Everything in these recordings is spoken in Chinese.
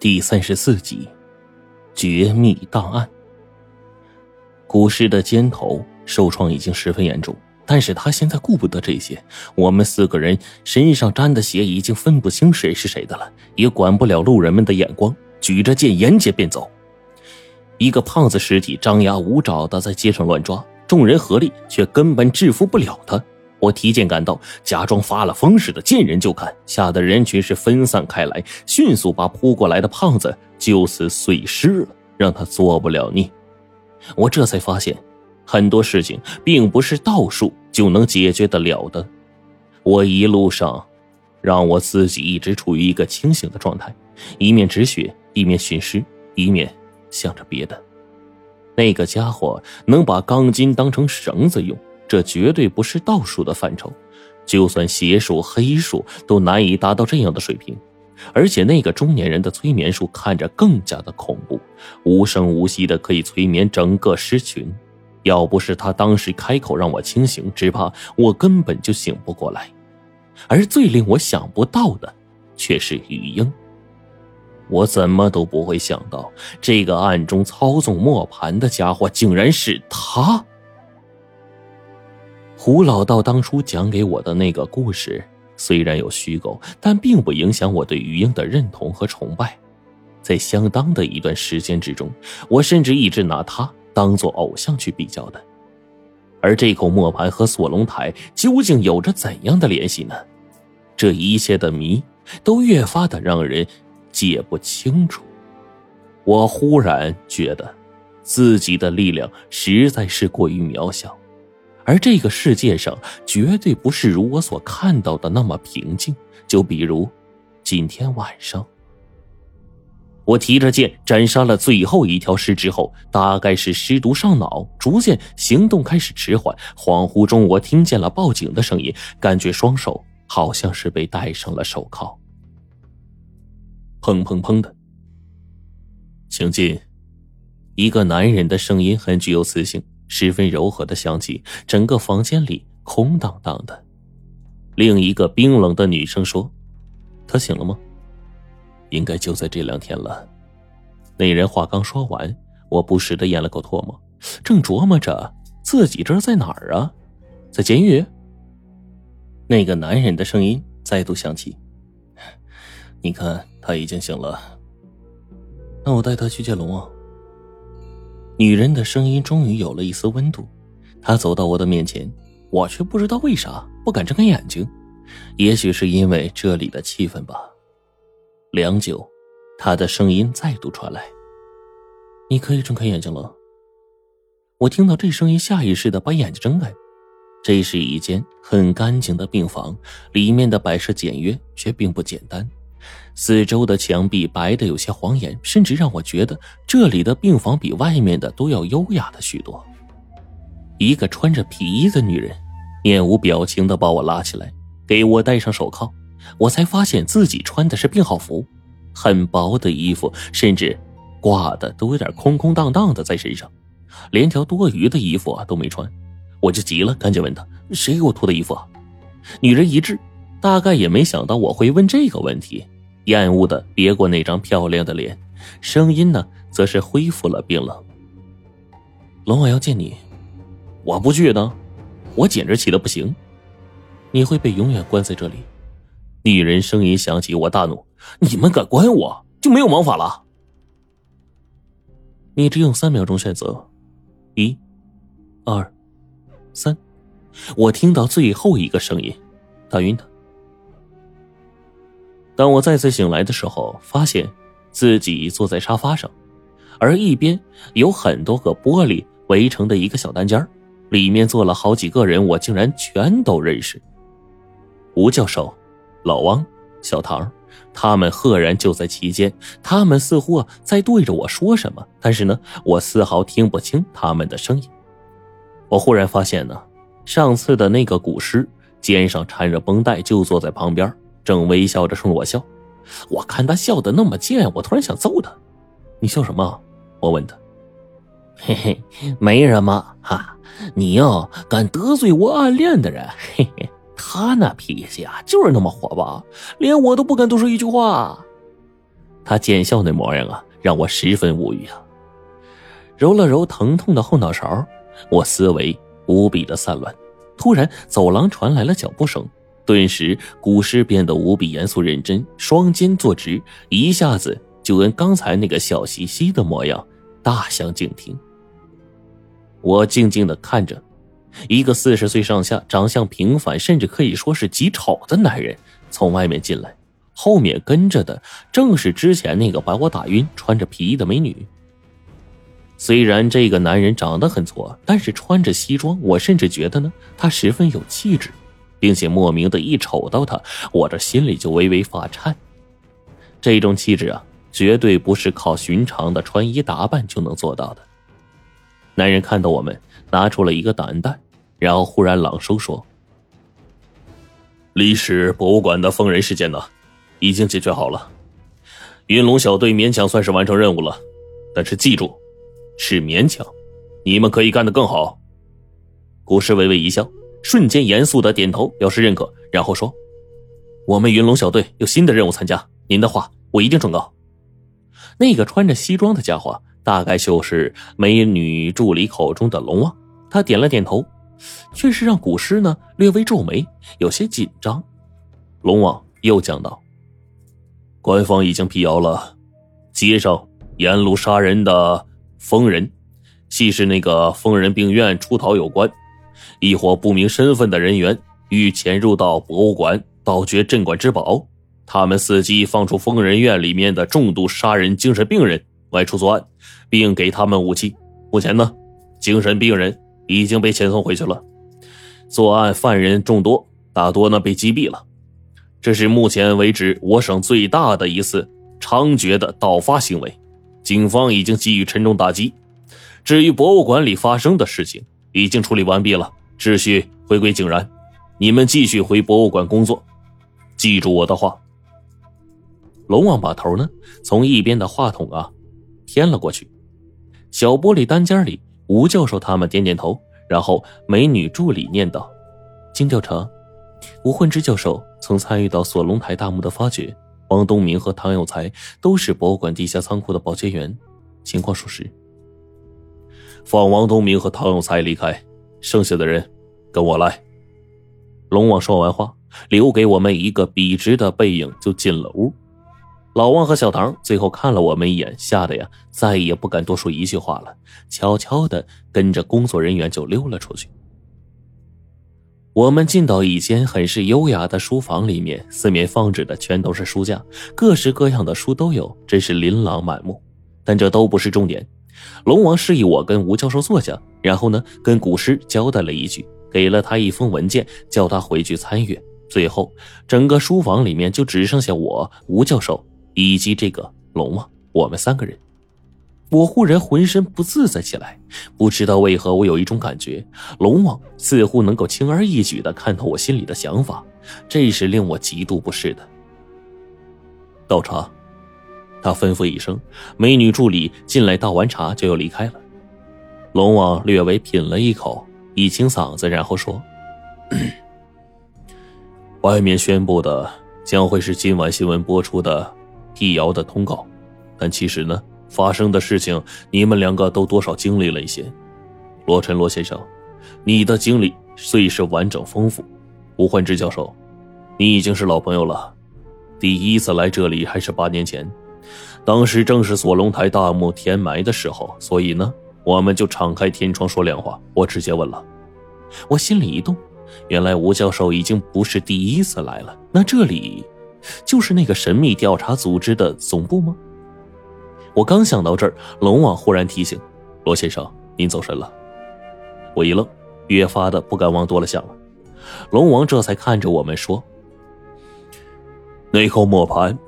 第三十四集，绝密档案。古尸的肩头受创已经十分严重，但是他现在顾不得这些。我们四个人身上沾的血已经分不清谁是谁的了，也管不了路人们的眼光，举着剑沿街便走。一个胖子尸体张牙舞爪的在街上乱抓，众人合力却根本制服不了他。我提剑赶到，假装发了疯似的见人就砍，吓得人群是分散开来，迅速把扑过来的胖子就此碎尸了，让他做不了孽。我这才发现，很多事情并不是道术就能解决得了的。我一路上，让我自己一直处于一个清醒的状态，一面止血，一面寻尸，一面想着别的。那个家伙能把钢筋当成绳子用。这绝对不是道术的范畴，就算邪术、黑术都难以达到这样的水平。而且那个中年人的催眠术看着更加的恐怖，无声无息的可以催眠整个尸群。要不是他当时开口让我清醒，只怕我根本就醒不过来。而最令我想不到的，却是雨英。我怎么都不会想到，这个暗中操纵磨盘的家伙，竟然是他。胡老道当初讲给我的那个故事，虽然有虚构，但并不影响我对于英的认同和崇拜。在相当的一段时间之中，我甚至一直拿他当做偶像去比较的。而这口磨盘和锁龙台究竟有着怎样的联系呢？这一切的谜都越发的让人解不清楚。我忽然觉得，自己的力量实在是过于渺小。而这个世界上绝对不是如我所看到的那么平静。就比如，今天晚上，我提着剑斩杀了最后一条尸之后，大概是尸毒上脑，逐渐行动开始迟缓。恍惚中，我听见了报警的声音，感觉双手好像是被戴上了手铐。砰砰砰的，请进。一个男人的声音很具有磁性。十分柔和的响起，整个房间里空荡荡的。另一个冰冷的女声说：“他醒了吗？应该就在这两天了。”那人话刚说完，我不时的咽了口唾沫，正琢磨着自己这是在哪儿啊？在监狱。那个男人的声音再度响起：“你看，他已经醒了。那我带他去见龙王。”女人的声音终于有了一丝温度，她走到我的面前，我却不知道为啥不敢睁开眼睛，也许是因为这里的气氛吧。良久，她的声音再度传来：“你可以睁开眼睛了。”我听到这声音，下意识的把眼睛睁开。这是一间很干净的病房，里面的摆设简约，却并不简单。四周的墙壁白的有些晃眼，甚至让我觉得这里的病房比外面的都要优雅的许多。一个穿着皮衣的女人，面无表情的把我拉起来，给我戴上手铐。我才发现自己穿的是病号服，很薄的衣服，甚至挂的都有点空空荡荡的在身上，连条多余的衣服啊都没穿。我就急了，赶紧问她：“谁给我脱的衣服？”啊女人一滞，大概也没想到我会问这个问题。厌恶的别过那张漂亮的脸，声音呢，则是恢复了冰冷。龙王要见你，我不去呢，我简直气得不行。你会被永远关在这里。女人声音响起，我大怒：你们敢关我，就没有王法了。你只有三秒钟选择，一、二、三。我听到最后一个声音，打晕他。当我再次醒来的时候，发现自己坐在沙发上，而一边有很多个玻璃围成的一个小单间里面坐了好几个人，我竟然全都认识。吴教授、老汪、小唐，他们赫然就在其间。他们似乎在对着我说什么，但是呢，我丝毫听不清他们的声音。我忽然发现呢，上次的那个古尸肩上缠着绷带，就坐在旁边。正微笑着冲我笑，我看他笑得那么贱，我突然想揍他。你笑什么？我问他。嘿嘿，没什么哈。你要敢得罪我暗恋的人，嘿嘿，他那脾气啊，就是那么火爆，连我都不敢多说一句话。他见笑那模样啊，让我十分无语啊。揉了揉疼痛的后脑勺，我思维无比的散乱。突然，走廊传来了脚步声，顿时古诗变得无比严肃认真，双肩坐直，一下子就跟刚才那个笑嘻嘻的模样大相径庭。我静静的看着，一个四十岁上下、长相平凡，甚至可以说是极丑的男人从外面进来，后面跟着的正是之前那个把我打晕、穿着皮衣的美女。虽然这个男人长得很挫，但是穿着西装，我甚至觉得呢，他十分有气质，并且莫名的一瞅到他，我这心里就微微发颤。这种气质啊，绝对不是靠寻常的穿衣打扮就能做到的。男人看到我们，拿出了一个档案袋，然后忽然朗声说：“历史博物馆的疯人事件呢，已经解决好了，云龙小队勉强算是完成任务了，但是记住。”是勉强，你们可以干得更好。古诗微微一笑，瞬间严肃的点头表示认可，然后说：“我们云龙小队有新的任务参加，您的话我一定转告。”那个穿着西装的家伙，大概就是美女助理口中的龙王。他点了点头，却是让古诗呢略微皱眉，有些紧张。龙王又讲道：“官方已经辟谣了，街上沿路杀人的。”疯人，系是那个疯人病院出逃有关，一伙不明身份的人员欲潜入到博物馆盗掘镇馆之宝，他们伺机放出疯人院里面的重度杀人精神病人外出作案，并给他们武器。目前呢，精神病人已经被遣送回去了，作案犯人众多，大多呢被击毙了。这是目前为止我省最大的一次猖獗的盗发行为。警方已经给予沉重打击。至于博物馆里发生的事情，已经处理完毕了，秩序回归井然。你们继续回博物馆工作，记住我的话。龙王把头呢从一边的话筒啊偏了过去。小玻璃单间里，吴教授他们点点头，然后美女助理念道：“经调查，吴焕之教授曾参与到锁龙台大墓的发掘。”王东明和唐有才都是博物馆地下仓库的保洁员，情况属实。放王东明和唐有才离开，剩下的人跟我来。龙王说完话，留给我们一个笔直的背影，就进了屋。老王和小唐最后看了我们一眼，吓得呀，再也不敢多说一句话了，悄悄的跟着工作人员就溜了出去。我们进到一间很是优雅的书房里面，四面放置的全都是书架，各式各样的书都有，真是琳琅满目。但这都不是重点。龙王示意我跟吴教授坐下，然后呢，跟古诗交代了一句，给了他一封文件，叫他回去参阅。最后，整个书房里面就只剩下我、吴教授以及这个龙王，我们三个人。我忽然浑身不自在起来，不知道为何，我有一种感觉，龙王似乎能够轻而易举的看透我心里的想法，这是令我极度不适的。倒茶，他吩咐一声，美女助理进来倒完茶就要离开了。龙王略微品了一口，一清嗓子，然后说：“ 外面宣布的将会是今晚新闻播出的辟谣的通告，但其实呢。”发生的事情，你们两个都多少经历了一些。罗晨，罗先生，你的经历虽是完整丰富。吴焕之教授，你已经是老朋友了。第一次来这里还是八年前，当时正是锁龙台大墓填埋的时候，所以呢，我们就敞开天窗说亮话。我直接问了，我心里一动，原来吴教授已经不是第一次来了。那这里，就是那个神秘调查组织的总部吗？我刚想到这儿，龙王忽然提醒：“罗先生，您走神了。”我一愣，越发的不敢往多了想了。龙王这才看着我们说：“那口磨盘，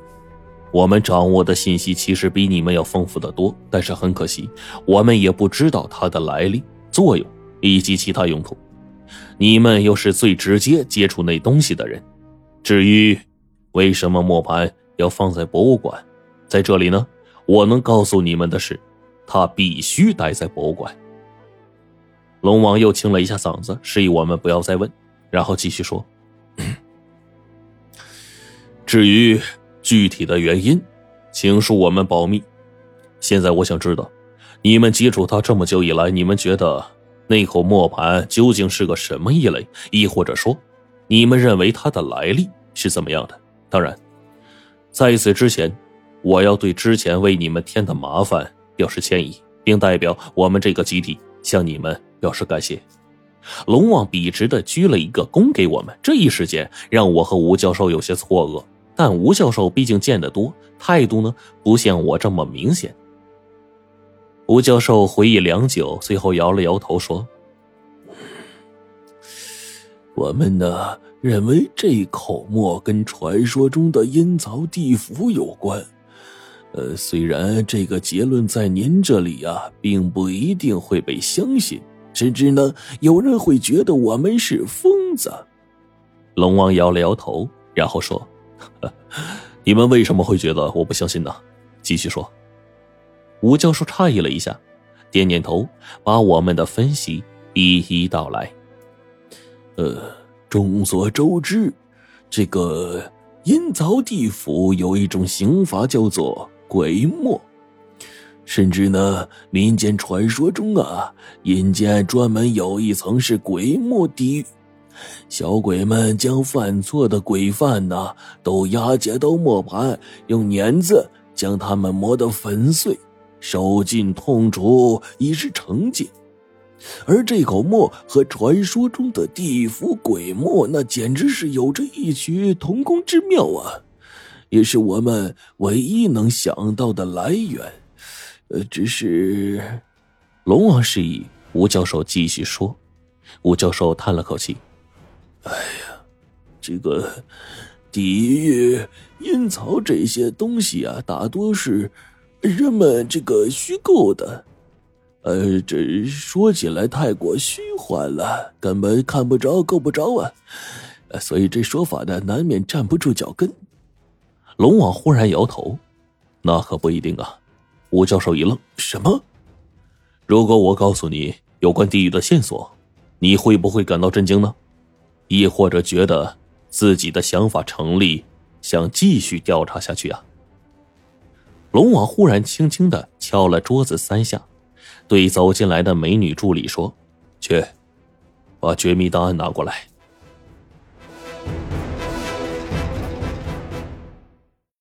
我们掌握的信息其实比你们要丰富的多，但是很可惜，我们也不知道它的来历、作用以及其他用途。你们又是最直接接触那东西的人，至于为什么磨盘要放在博物馆，在这里呢？”我能告诉你们的是，他必须待在博物馆。龙王又清了一下嗓子，示意我们不要再问，然后继续说：“ 至于具体的原因，请恕我们保密。现在我想知道，你们接触他这么久以来，你们觉得那口磨盘究竟是个什么异类？亦或者说，你们认为它的来历是怎么样的？当然，在此之前，我要对之前为你们添的麻烦表示歉意，并代表我们这个集体向你们表示感谢。龙王笔直的鞠了一个躬给我们，这一时间让我和吴教授有些错愕。但吴教授毕竟见得多，态度呢不像我这么明显。吴教授回忆良久，最后摇了摇头说：“我们呢认为这口墨跟传说中的阴曹地府有关。呃，虽然这个结论在您这里啊，并不一定会被相信。”甚至呢，有人会觉得我们是疯子。龙王摇了摇头，然后说：“ 你们为什么会觉得我不相信呢？”继续说。吴教授诧异了一下，点点头，把我们的分析一一道来。呃，众所周知，这个阴曹地府有一种刑罚叫做鬼墨。甚至呢，民间传说中啊，阴间专门有一层是鬼墓地狱，小鬼们将犯错的鬼犯呐，都押解到磨盘，用碾子将他们磨得粉碎，受尽痛楚，以示惩戒。而这口墨和传说中的地府鬼墨，那简直是有着异曲同工之妙啊，也是我们唯一能想到的来源。呃，只是，龙王示意吴教授继续说。吴教授叹了口气：“哎呀，这个地狱、阴曹这些东西啊，大多是人们这个虚构的。呃，这说起来太过虚幻了，根本看不着、够不着啊。所以这说法呢，难免站不住脚跟。”龙王忽然摇头：“那可不一定啊。”吴教授一愣：“什么？如果我告诉你有关地狱的线索，你会不会感到震惊呢？亦或者觉得自己的想法成立，想继续调查下去啊？”龙王忽然轻轻的敲了桌子三下，对走进来的美女助理说：“去，把绝密档案拿过来。”